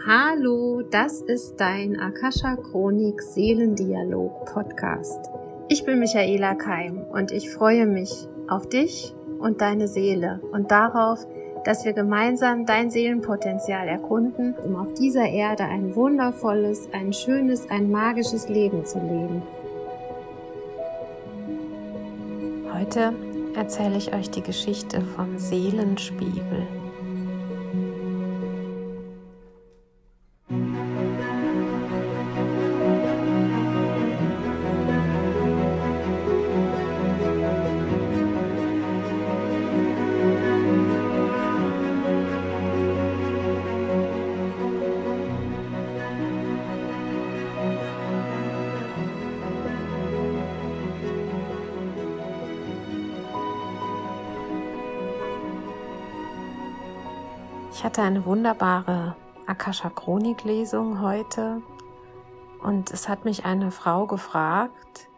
Hallo, das ist dein Akasha Chronik Seelendialog Podcast. Ich bin Michaela Keim und ich freue mich auf dich und deine Seele und darauf, dass wir gemeinsam dein Seelenpotenzial erkunden, um auf dieser Erde ein wundervolles, ein schönes, ein magisches Leben zu leben. Heute erzähle ich euch die Geschichte vom Seelenspiegel. Ich hatte eine wunderbare Akasha Chronik Lesung heute und es hat mich eine Frau gefragt,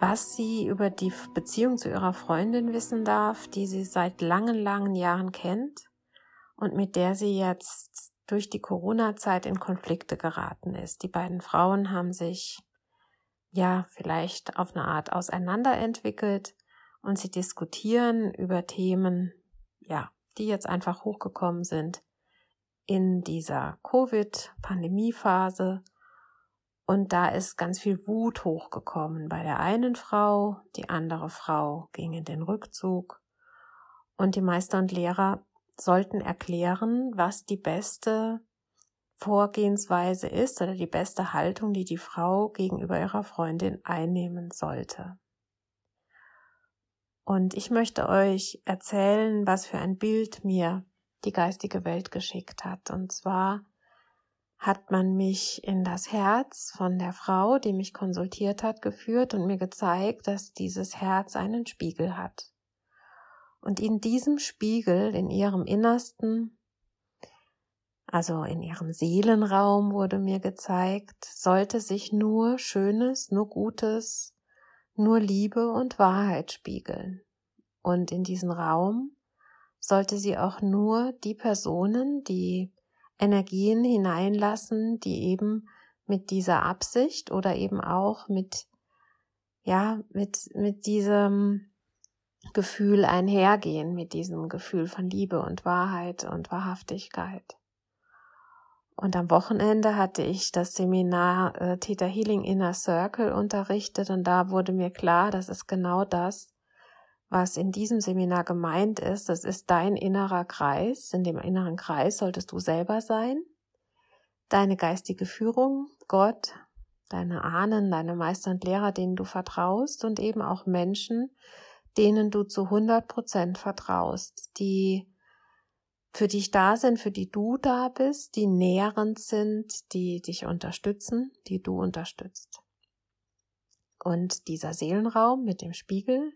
was sie über die Beziehung zu ihrer Freundin wissen darf, die sie seit langen, langen Jahren kennt und mit der sie jetzt durch die Corona-Zeit in Konflikte geraten ist. Die beiden Frauen haben sich ja vielleicht auf eine Art auseinanderentwickelt und sie diskutieren über Themen, ja, die jetzt einfach hochgekommen sind in dieser Covid-Pandemiephase. Und da ist ganz viel Wut hochgekommen bei der einen Frau, die andere Frau ging in den Rückzug und die Meister und Lehrer sollten erklären, was die beste Vorgehensweise ist oder die beste Haltung, die die Frau gegenüber ihrer Freundin einnehmen sollte. Und ich möchte euch erzählen, was für ein Bild mir die geistige Welt geschickt hat. Und zwar hat man mich in das Herz von der Frau, die mich konsultiert hat, geführt und mir gezeigt, dass dieses Herz einen Spiegel hat. Und in diesem Spiegel, in ihrem Innersten, also in ihrem Seelenraum wurde mir gezeigt, sollte sich nur Schönes, nur Gutes, nur Liebe und Wahrheit spiegeln. Und in diesen Raum sollte sie auch nur die Personen, die Energien hineinlassen, die eben mit dieser Absicht oder eben auch mit, ja, mit, mit diesem Gefühl einhergehen, mit diesem Gefühl von Liebe und Wahrheit und Wahrhaftigkeit. Und am Wochenende hatte ich das Seminar äh, Theta Healing Inner Circle unterrichtet und da wurde mir klar, das ist genau das, was in diesem Seminar gemeint ist. Das ist dein innerer Kreis. In dem inneren Kreis solltest du selber sein. Deine geistige Führung, Gott, deine Ahnen, deine Meister und Lehrer, denen du vertraust und eben auch Menschen, denen du zu 100 Prozent vertraust, die für dich da sind, für die du da bist, die nährend sind, die dich unterstützen, die du unterstützt. Und dieser Seelenraum mit dem Spiegel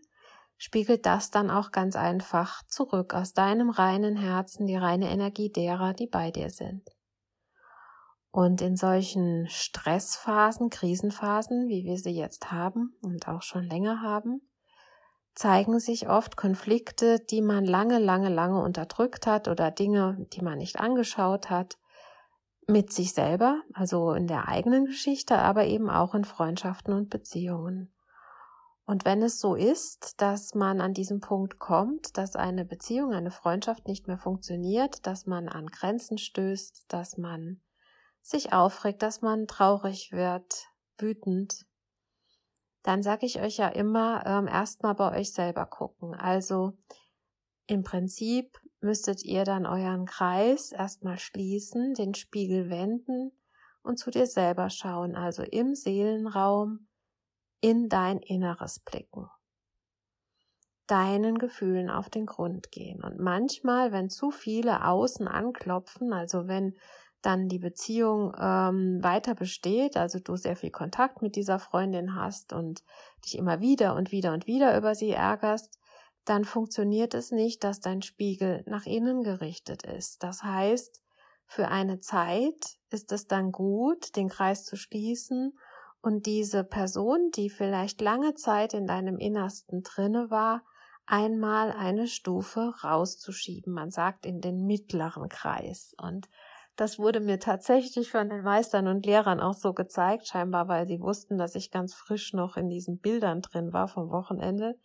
spiegelt das dann auch ganz einfach zurück aus deinem reinen Herzen, die reine Energie derer, die bei dir sind. Und in solchen Stressphasen, Krisenphasen, wie wir sie jetzt haben und auch schon länger haben, zeigen sich oft Konflikte, die man lange, lange, lange unterdrückt hat oder Dinge, die man nicht angeschaut hat, mit sich selber, also in der eigenen Geschichte, aber eben auch in Freundschaften und Beziehungen. Und wenn es so ist, dass man an diesem Punkt kommt, dass eine Beziehung, eine Freundschaft nicht mehr funktioniert, dass man an Grenzen stößt, dass man sich aufregt, dass man traurig wird, wütend, dann sage ich euch ja immer, ähm, erstmal bei euch selber gucken. Also im Prinzip müsstet ihr dann euren Kreis erstmal schließen, den Spiegel wenden und zu dir selber schauen, also im Seelenraum in dein Inneres blicken, deinen Gefühlen auf den Grund gehen. Und manchmal, wenn zu viele außen anklopfen, also wenn dann die Beziehung ähm, weiter besteht, also du sehr viel Kontakt mit dieser Freundin hast und dich immer wieder und wieder und wieder über sie ärgerst, dann funktioniert es nicht, dass dein Spiegel nach innen gerichtet ist. Das heißt, für eine Zeit ist es dann gut, den Kreis zu schließen und diese Person, die vielleicht lange Zeit in deinem Innersten drinne war, einmal eine Stufe rauszuschieben. Man sagt in den mittleren Kreis. Und Das wurde mir tatsächlich von den Meistern und Lehrern auch so gezeigt, scheinbar weil sie wussten, dass ich ganz frisch noch in diesen Bildern drin war vom Wochenende,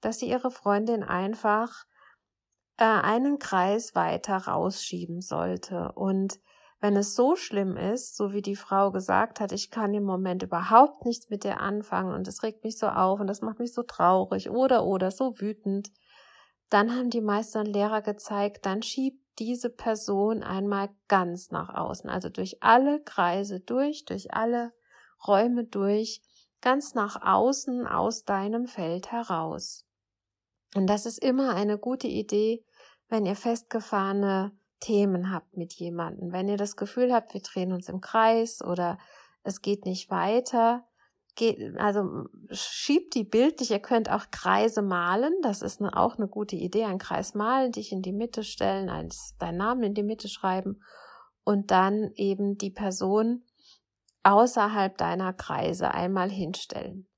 dass sie ihre Freundin einfach äh, einen Kreis weiter rausschieben sollte. Und wenn es so schlimm ist, so wie die Frau gesagt hat, ich kann im Moment überhaupt nichts mit dir anfangen und es regt mich so auf und das macht mich so traurig oder oder so wütend, dann haben die Meister und Lehrer gezeigt, dann schiebt diese Person einmal ganz nach außen, also durch alle Kreise durch, durch alle Räume durch, ganz nach außen aus deinem Feld heraus. Und das ist immer eine gute Idee, wenn ihr festgefahrene Themen habt mit jemandem. Wenn ihr das Gefühl habt, wir drehen uns im Kreis oder es geht nicht weiter, geht, also schiebt die bildlich. Ihr könnt auch Kreise malen. Das ist eine, auch eine gute Idee. Ein Kreis malen, dich in die Mitte stellen, eins, deinen Namen in die Mitte schreiben und dann eben die Person außerhalb deiner Kreise einmal hinstellen.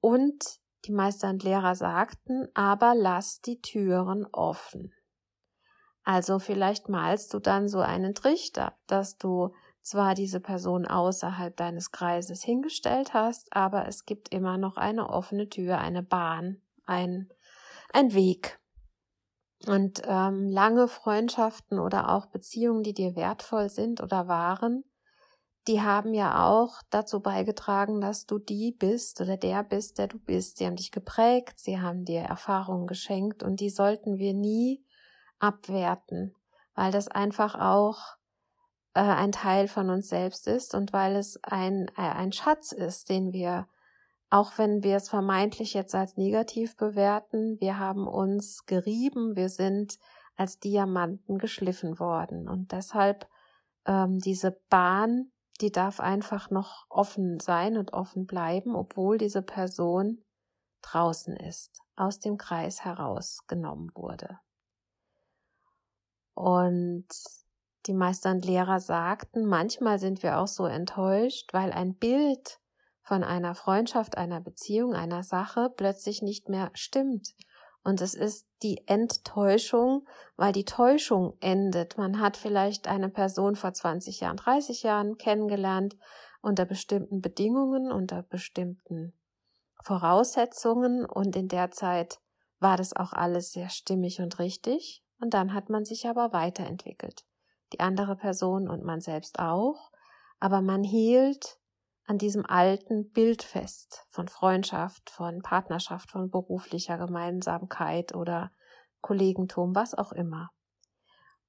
Und die Meister und Lehrer sagten, aber lass die Türen offen. Also vielleicht malst du dann so einen Trichter, dass du zwar diese Person außerhalb deines Kreises hingestellt hast, aber es gibt immer noch eine offene Tür, eine Bahn, ein, ein Weg. Und ähm, lange Freundschaften oder auch Beziehungen, die dir wertvoll sind oder waren, die haben ja auch dazu beigetragen, dass du die bist oder der bist, der du bist. Sie haben dich geprägt, sie haben dir Erfahrungen geschenkt und die sollten wir nie abwerten, weil das einfach auch äh, ein Teil von uns selbst ist und weil es ein, äh, ein Schatz ist, den wir, auch wenn wir es vermeintlich jetzt als negativ bewerten, wir haben uns gerieben, wir sind als Diamanten geschliffen worden und deshalb ähm, diese Bahn, die darf einfach noch offen sein und offen bleiben, obwohl diese Person draußen ist, aus dem Kreis herausgenommen wurde. Und die Meister und Lehrer sagten, manchmal sind wir auch so enttäuscht, weil ein Bild von einer Freundschaft, einer Beziehung, einer Sache plötzlich nicht mehr stimmt. Und es ist die Enttäuschung, weil die Täuschung endet. Man hat vielleicht eine Person vor 20 Jahren, 30 Jahren kennengelernt unter bestimmten Bedingungen, unter bestimmten Voraussetzungen und in der Zeit war das auch alles sehr stimmig und richtig. Und dann hat man sich aber weiterentwickelt. Die andere Person und man selbst auch. Aber man hielt an diesem alten Bild fest von Freundschaft, von Partnerschaft, von beruflicher Gemeinsamkeit oder Kollegentum, was auch immer.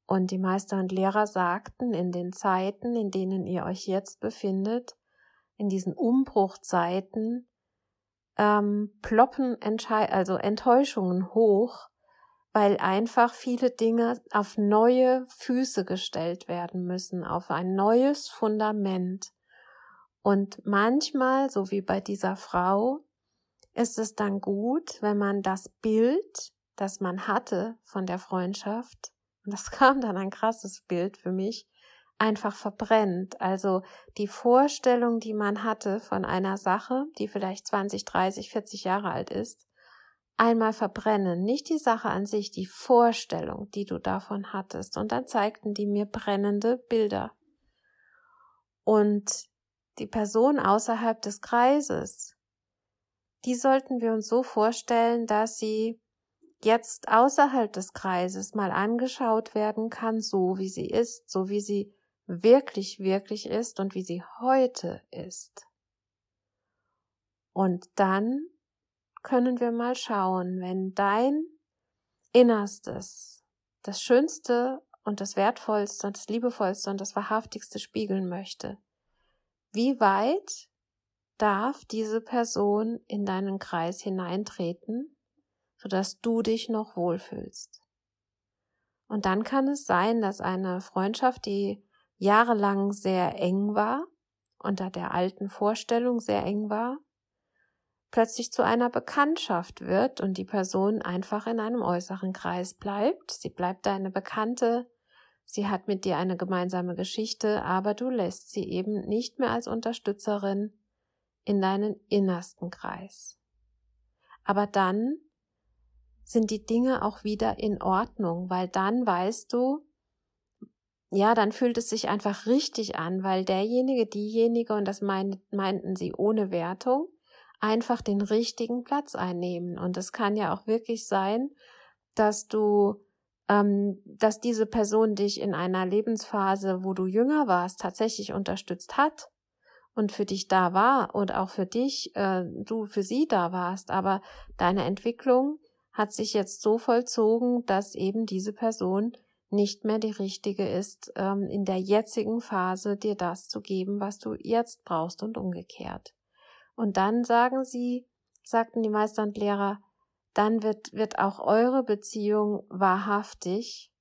Und die Meister und Lehrer sagten, in den Zeiten, in denen ihr euch jetzt befindet, in diesen Umbruchzeiten, ähm, ploppen Entschei also Enttäuschungen hoch, weil einfach viele Dinge auf neue Füße gestellt werden müssen, auf ein neues Fundament. Und manchmal, so wie bei dieser Frau, ist es dann gut, wenn man das Bild, das man hatte von der Freundschaft, und das kam dann ein krasses Bild für mich, einfach verbrennt. Also die Vorstellung, die man hatte von einer Sache, die vielleicht 20, 30, 40 Jahre alt ist, einmal verbrennen, nicht die Sache an sich, die Vorstellung, die du davon hattest. Und dann zeigten die mir brennende Bilder. Und die Person außerhalb des Kreises, die sollten wir uns so vorstellen, dass sie jetzt außerhalb des Kreises mal angeschaut werden kann, so wie sie ist, so wie sie wirklich, wirklich ist und wie sie heute ist. Und dann können wir mal schauen, wenn dein Innerstes das Schönste und das Wertvollste und das Liebevollste und das Wahrhaftigste spiegeln möchte, wie weit darf diese Person in deinen Kreis hineintreten, sodass du dich noch wohlfühlst. Und dann kann es sein, dass eine Freundschaft, die jahrelang sehr eng war, unter der alten Vorstellung sehr eng war, plötzlich zu einer Bekanntschaft wird und die Person einfach in einem äußeren Kreis bleibt. Sie bleibt deine Bekannte, sie hat mit dir eine gemeinsame Geschichte, aber du lässt sie eben nicht mehr als Unterstützerin in deinen innersten Kreis. Aber dann sind die Dinge auch wieder in Ordnung, weil dann weißt du, ja, dann fühlt es sich einfach richtig an, weil derjenige, diejenige, und das meinten sie ohne Wertung, einfach den richtigen Platz einnehmen. Und es kann ja auch wirklich sein, dass du, ähm, dass diese Person dich in einer Lebensphase, wo du jünger warst, tatsächlich unterstützt hat und für dich da war und auch für dich, äh, du für sie da warst. Aber deine Entwicklung hat sich jetzt so vollzogen, dass eben diese Person nicht mehr die richtige ist, ähm, in der jetzigen Phase dir das zu geben, was du jetzt brauchst und umgekehrt. Und dann sagen sie, sagten die Meister und Lehrer, dann wird, wird auch eure Beziehung wahrhaftig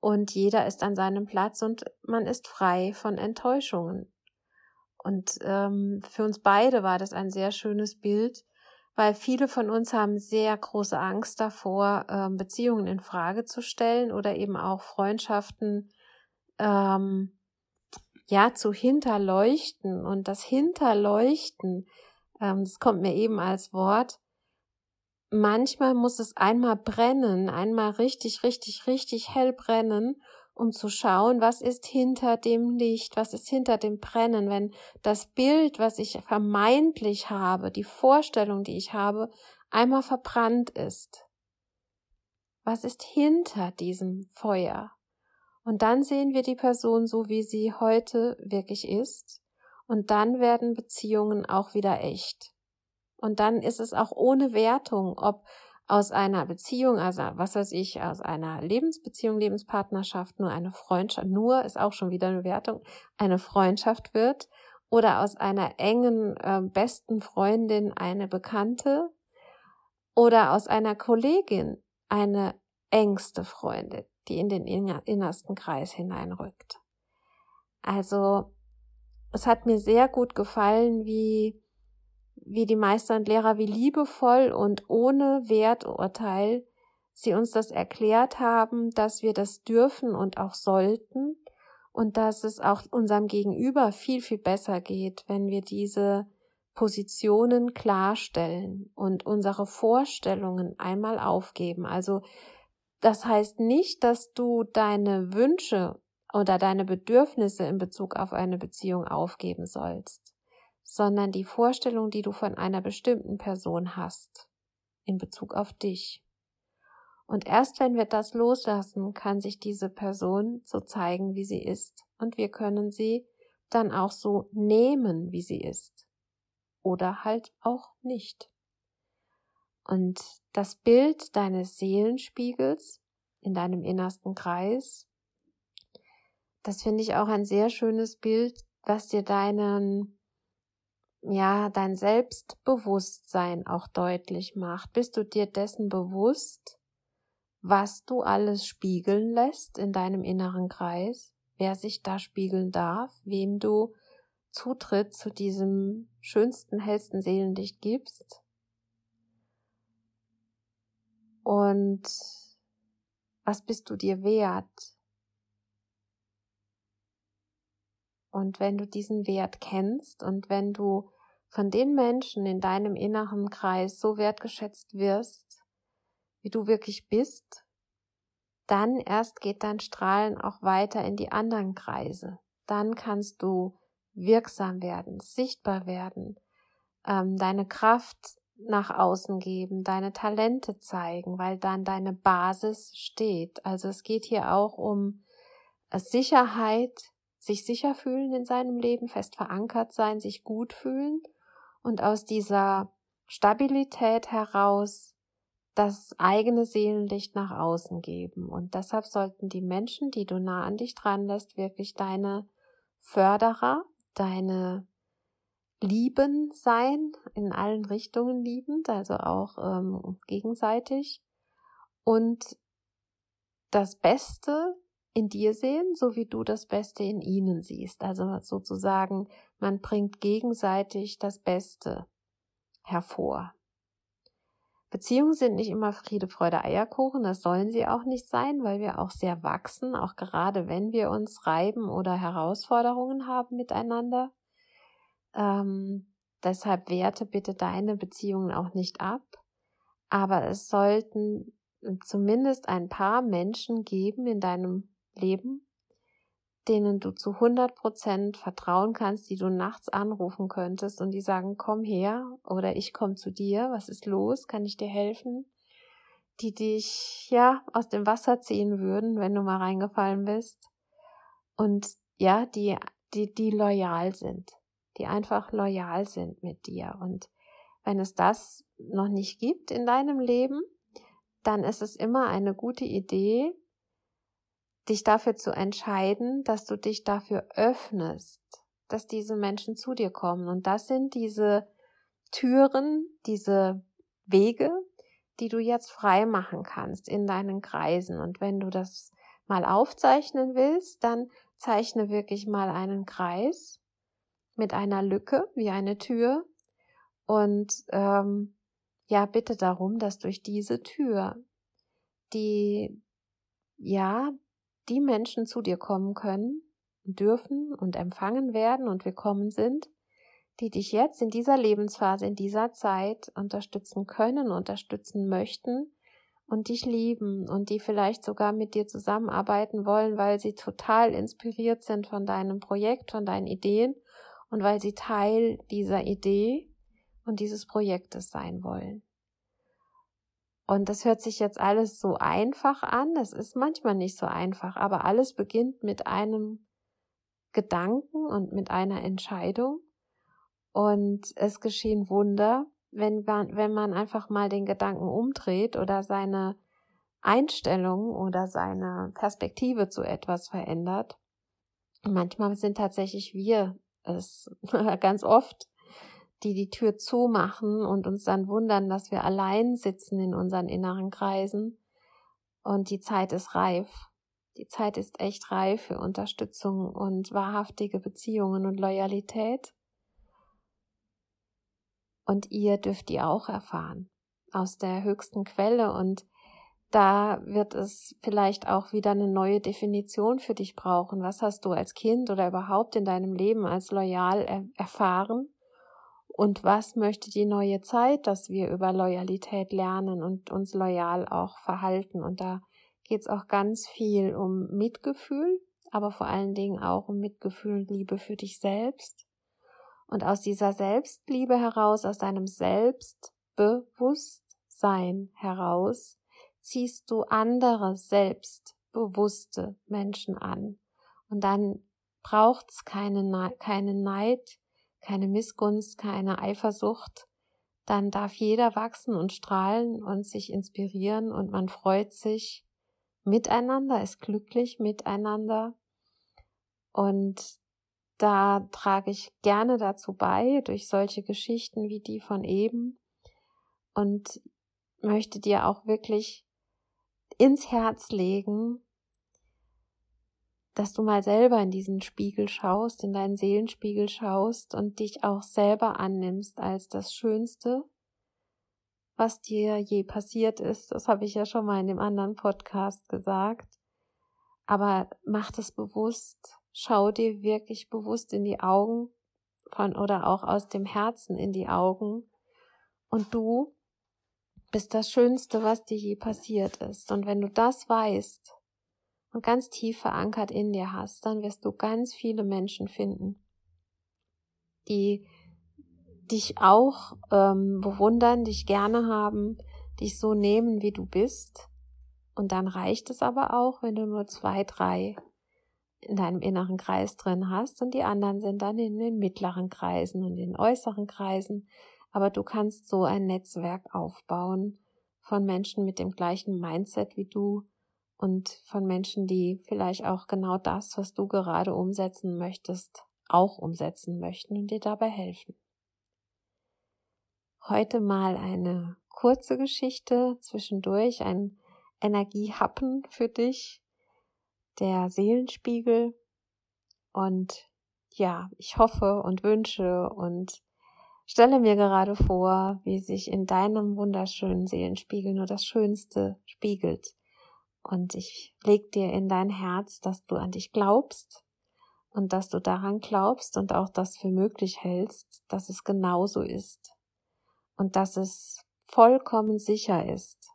und jeder ist an seinem Platz und man ist frei von Enttäuschungen. Und ähm, für uns beide war das ein sehr schönes Bild, weil viele von uns haben sehr große Angst davor, ähm, Beziehungen in Frage zu stellen oder eben auch Freundschaften ähm, ja zu hinterleuchten. Und das Hinterleuchten, ähm, das kommt mir eben als Wort. Manchmal muss es einmal brennen, einmal richtig, richtig, richtig hell brennen, um zu schauen, was ist hinter dem Licht, was ist hinter dem Brennen, wenn das Bild, was ich vermeintlich habe, die Vorstellung, die ich habe, einmal verbrannt ist. Was ist hinter diesem Feuer? Und dann sehen wir die Person so, wie sie heute wirklich ist. Und dann werden Beziehungen auch wieder echt. Und dann ist es auch ohne Wertung, ob aus einer Beziehung, also was weiß ich, aus einer Lebensbeziehung, Lebenspartnerschaft nur eine Freundschaft, nur ist auch schon wieder eine Wertung, eine Freundschaft wird oder aus einer engen äh, besten Freundin eine Bekannte oder aus einer Kollegin eine engste Freundin, die in den innersten Kreis hineinrückt. Also es hat mir sehr gut gefallen, wie wie die Meister und Lehrer, wie liebevoll und ohne Werturteil sie uns das erklärt haben, dass wir das dürfen und auch sollten und dass es auch unserem Gegenüber viel, viel besser geht, wenn wir diese Positionen klarstellen und unsere Vorstellungen einmal aufgeben. Also das heißt nicht, dass du deine Wünsche oder deine Bedürfnisse in Bezug auf eine Beziehung aufgeben sollst sondern die Vorstellung, die du von einer bestimmten Person hast in Bezug auf dich. Und erst wenn wir das loslassen, kann sich diese Person so zeigen, wie sie ist. Und wir können sie dann auch so nehmen, wie sie ist. Oder halt auch nicht. Und das Bild deines Seelenspiegels in deinem innersten Kreis, das finde ich auch ein sehr schönes Bild, was dir deinen ja, dein Selbstbewusstsein auch deutlich macht. Bist du dir dessen bewusst, was du alles spiegeln lässt in deinem inneren Kreis, wer sich da spiegeln darf, wem du Zutritt zu diesem schönsten, hellsten Seelenlicht gibst? Und was bist du dir wert? Und wenn du diesen Wert kennst und wenn du von den Menschen in deinem inneren Kreis so wertgeschätzt wirst, wie du wirklich bist, dann erst geht dein Strahlen auch weiter in die anderen Kreise. Dann kannst du wirksam werden, sichtbar werden, ähm, deine Kraft nach außen geben, deine Talente zeigen, weil dann deine Basis steht. Also es geht hier auch um Sicherheit, sich sicher fühlen in seinem Leben, fest verankert sein, sich gut fühlen und aus dieser Stabilität heraus das eigene Seelenlicht nach außen geben. Und deshalb sollten die Menschen, die du nah an dich dran lässt, wirklich deine Förderer, deine Lieben sein, in allen Richtungen liebend, also auch ähm, gegenseitig. Und das Beste in dir sehen, so wie du das Beste in ihnen siehst. Also sozusagen, man bringt gegenseitig das Beste hervor. Beziehungen sind nicht immer Friede, Freude, Eierkuchen, das sollen sie auch nicht sein, weil wir auch sehr wachsen, auch gerade wenn wir uns reiben oder Herausforderungen haben miteinander. Ähm, deshalb werte bitte deine Beziehungen auch nicht ab, aber es sollten zumindest ein paar Menschen geben in deinem Leben, denen du zu 100 Prozent vertrauen kannst, die du nachts anrufen könntest und die sagen, komm her oder ich komme zu dir, was ist los, kann ich dir helfen? Die dich, ja, aus dem Wasser ziehen würden, wenn du mal reingefallen bist. Und ja, die, die, die loyal sind, die einfach loyal sind mit dir. Und wenn es das noch nicht gibt in deinem Leben, dann ist es immer eine gute Idee, dich dafür zu entscheiden, dass du dich dafür öffnest, dass diese Menschen zu dir kommen. Und das sind diese Türen, diese Wege, die du jetzt frei machen kannst in deinen Kreisen. Und wenn du das mal aufzeichnen willst, dann zeichne wirklich mal einen Kreis mit einer Lücke wie eine Tür. Und ähm, ja, bitte darum, dass durch diese Tür die ja die Menschen zu dir kommen können, dürfen und empfangen werden und willkommen sind, die dich jetzt in dieser Lebensphase, in dieser Zeit unterstützen können, unterstützen möchten und dich lieben und die vielleicht sogar mit dir zusammenarbeiten wollen, weil sie total inspiriert sind von deinem Projekt, von deinen Ideen und weil sie Teil dieser Idee und dieses Projektes sein wollen. Und das hört sich jetzt alles so einfach an. Das ist manchmal nicht so einfach, aber alles beginnt mit einem Gedanken und mit einer Entscheidung. Und es geschehen Wunder, wenn man, wenn man einfach mal den Gedanken umdreht oder seine Einstellung oder seine Perspektive zu etwas verändert. manchmal sind tatsächlich wir es ganz oft, die die Tür zumachen und uns dann wundern, dass wir allein sitzen in unseren inneren Kreisen. Und die Zeit ist reif. Die Zeit ist echt reif für Unterstützung und wahrhaftige Beziehungen und Loyalität. Und ihr dürft die auch erfahren aus der höchsten Quelle und da wird es vielleicht auch wieder eine neue Definition für dich brauchen. Was hast du als Kind oder überhaupt in deinem Leben als loyal er erfahren? Und was möchte die neue Zeit, dass wir über Loyalität lernen und uns loyal auch verhalten? Und da geht es auch ganz viel um Mitgefühl, aber vor allen Dingen auch um Mitgefühl und Liebe für dich selbst. Und aus dieser Selbstliebe heraus, aus deinem Selbstbewusstsein heraus, ziehst du andere selbstbewusste Menschen an. Und dann braucht's keine, Neid, keine Neid, keine Missgunst, keine Eifersucht, dann darf jeder wachsen und strahlen und sich inspirieren und man freut sich miteinander, ist glücklich miteinander. Und da trage ich gerne dazu bei, durch solche Geschichten wie die von eben und möchte dir auch wirklich ins Herz legen, dass du mal selber in diesen Spiegel schaust, in deinen Seelenspiegel schaust und dich auch selber annimmst als das Schönste, was dir je passiert ist. Das habe ich ja schon mal in dem anderen Podcast gesagt. Aber mach das bewusst. Schau dir wirklich bewusst in die Augen von oder auch aus dem Herzen in die Augen. Und du bist das Schönste, was dir je passiert ist. Und wenn du das weißt, und ganz tief verankert in dir hast, dann wirst du ganz viele Menschen finden, die dich auch ähm, bewundern, dich gerne haben, dich so nehmen, wie du bist. Und dann reicht es aber auch, wenn du nur zwei, drei in deinem inneren Kreis drin hast und die anderen sind dann in den mittleren Kreisen und in den äußeren Kreisen. Aber du kannst so ein Netzwerk aufbauen von Menschen mit dem gleichen Mindset wie du, und von Menschen, die vielleicht auch genau das, was du gerade umsetzen möchtest, auch umsetzen möchten und dir dabei helfen. Heute mal eine kurze Geschichte zwischendurch, ein Energiehappen für dich, der Seelenspiegel. Und ja, ich hoffe und wünsche und stelle mir gerade vor, wie sich in deinem wunderschönen Seelenspiegel nur das Schönste spiegelt. Und ich leg dir in dein Herz, dass du an dich glaubst und dass du daran glaubst und auch das für möglich hältst, dass es genauso ist und dass es vollkommen sicher ist,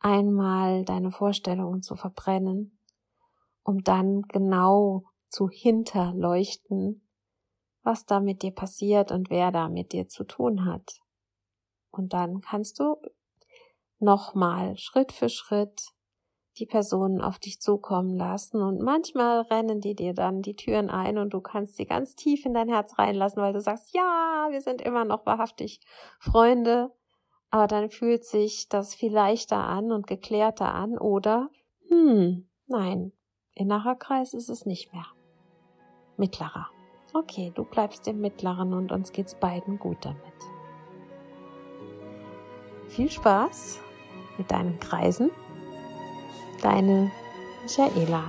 einmal deine Vorstellungen zu verbrennen, um dann genau zu hinterleuchten, was da mit dir passiert und wer da mit dir zu tun hat. Und dann kannst du nochmal Schritt für Schritt die Personen auf dich zukommen lassen und manchmal rennen die dir dann die Türen ein und du kannst sie ganz tief in dein Herz reinlassen, weil du sagst, ja, wir sind immer noch wahrhaftig Freunde, aber dann fühlt sich das viel leichter an und geklärter an oder, hm, nein, innerer Kreis ist es nicht mehr. Mittlerer. Okay, du bleibst im Mittleren und uns geht's beiden gut damit. Viel Spaß mit deinen Kreisen. Deine Michaela.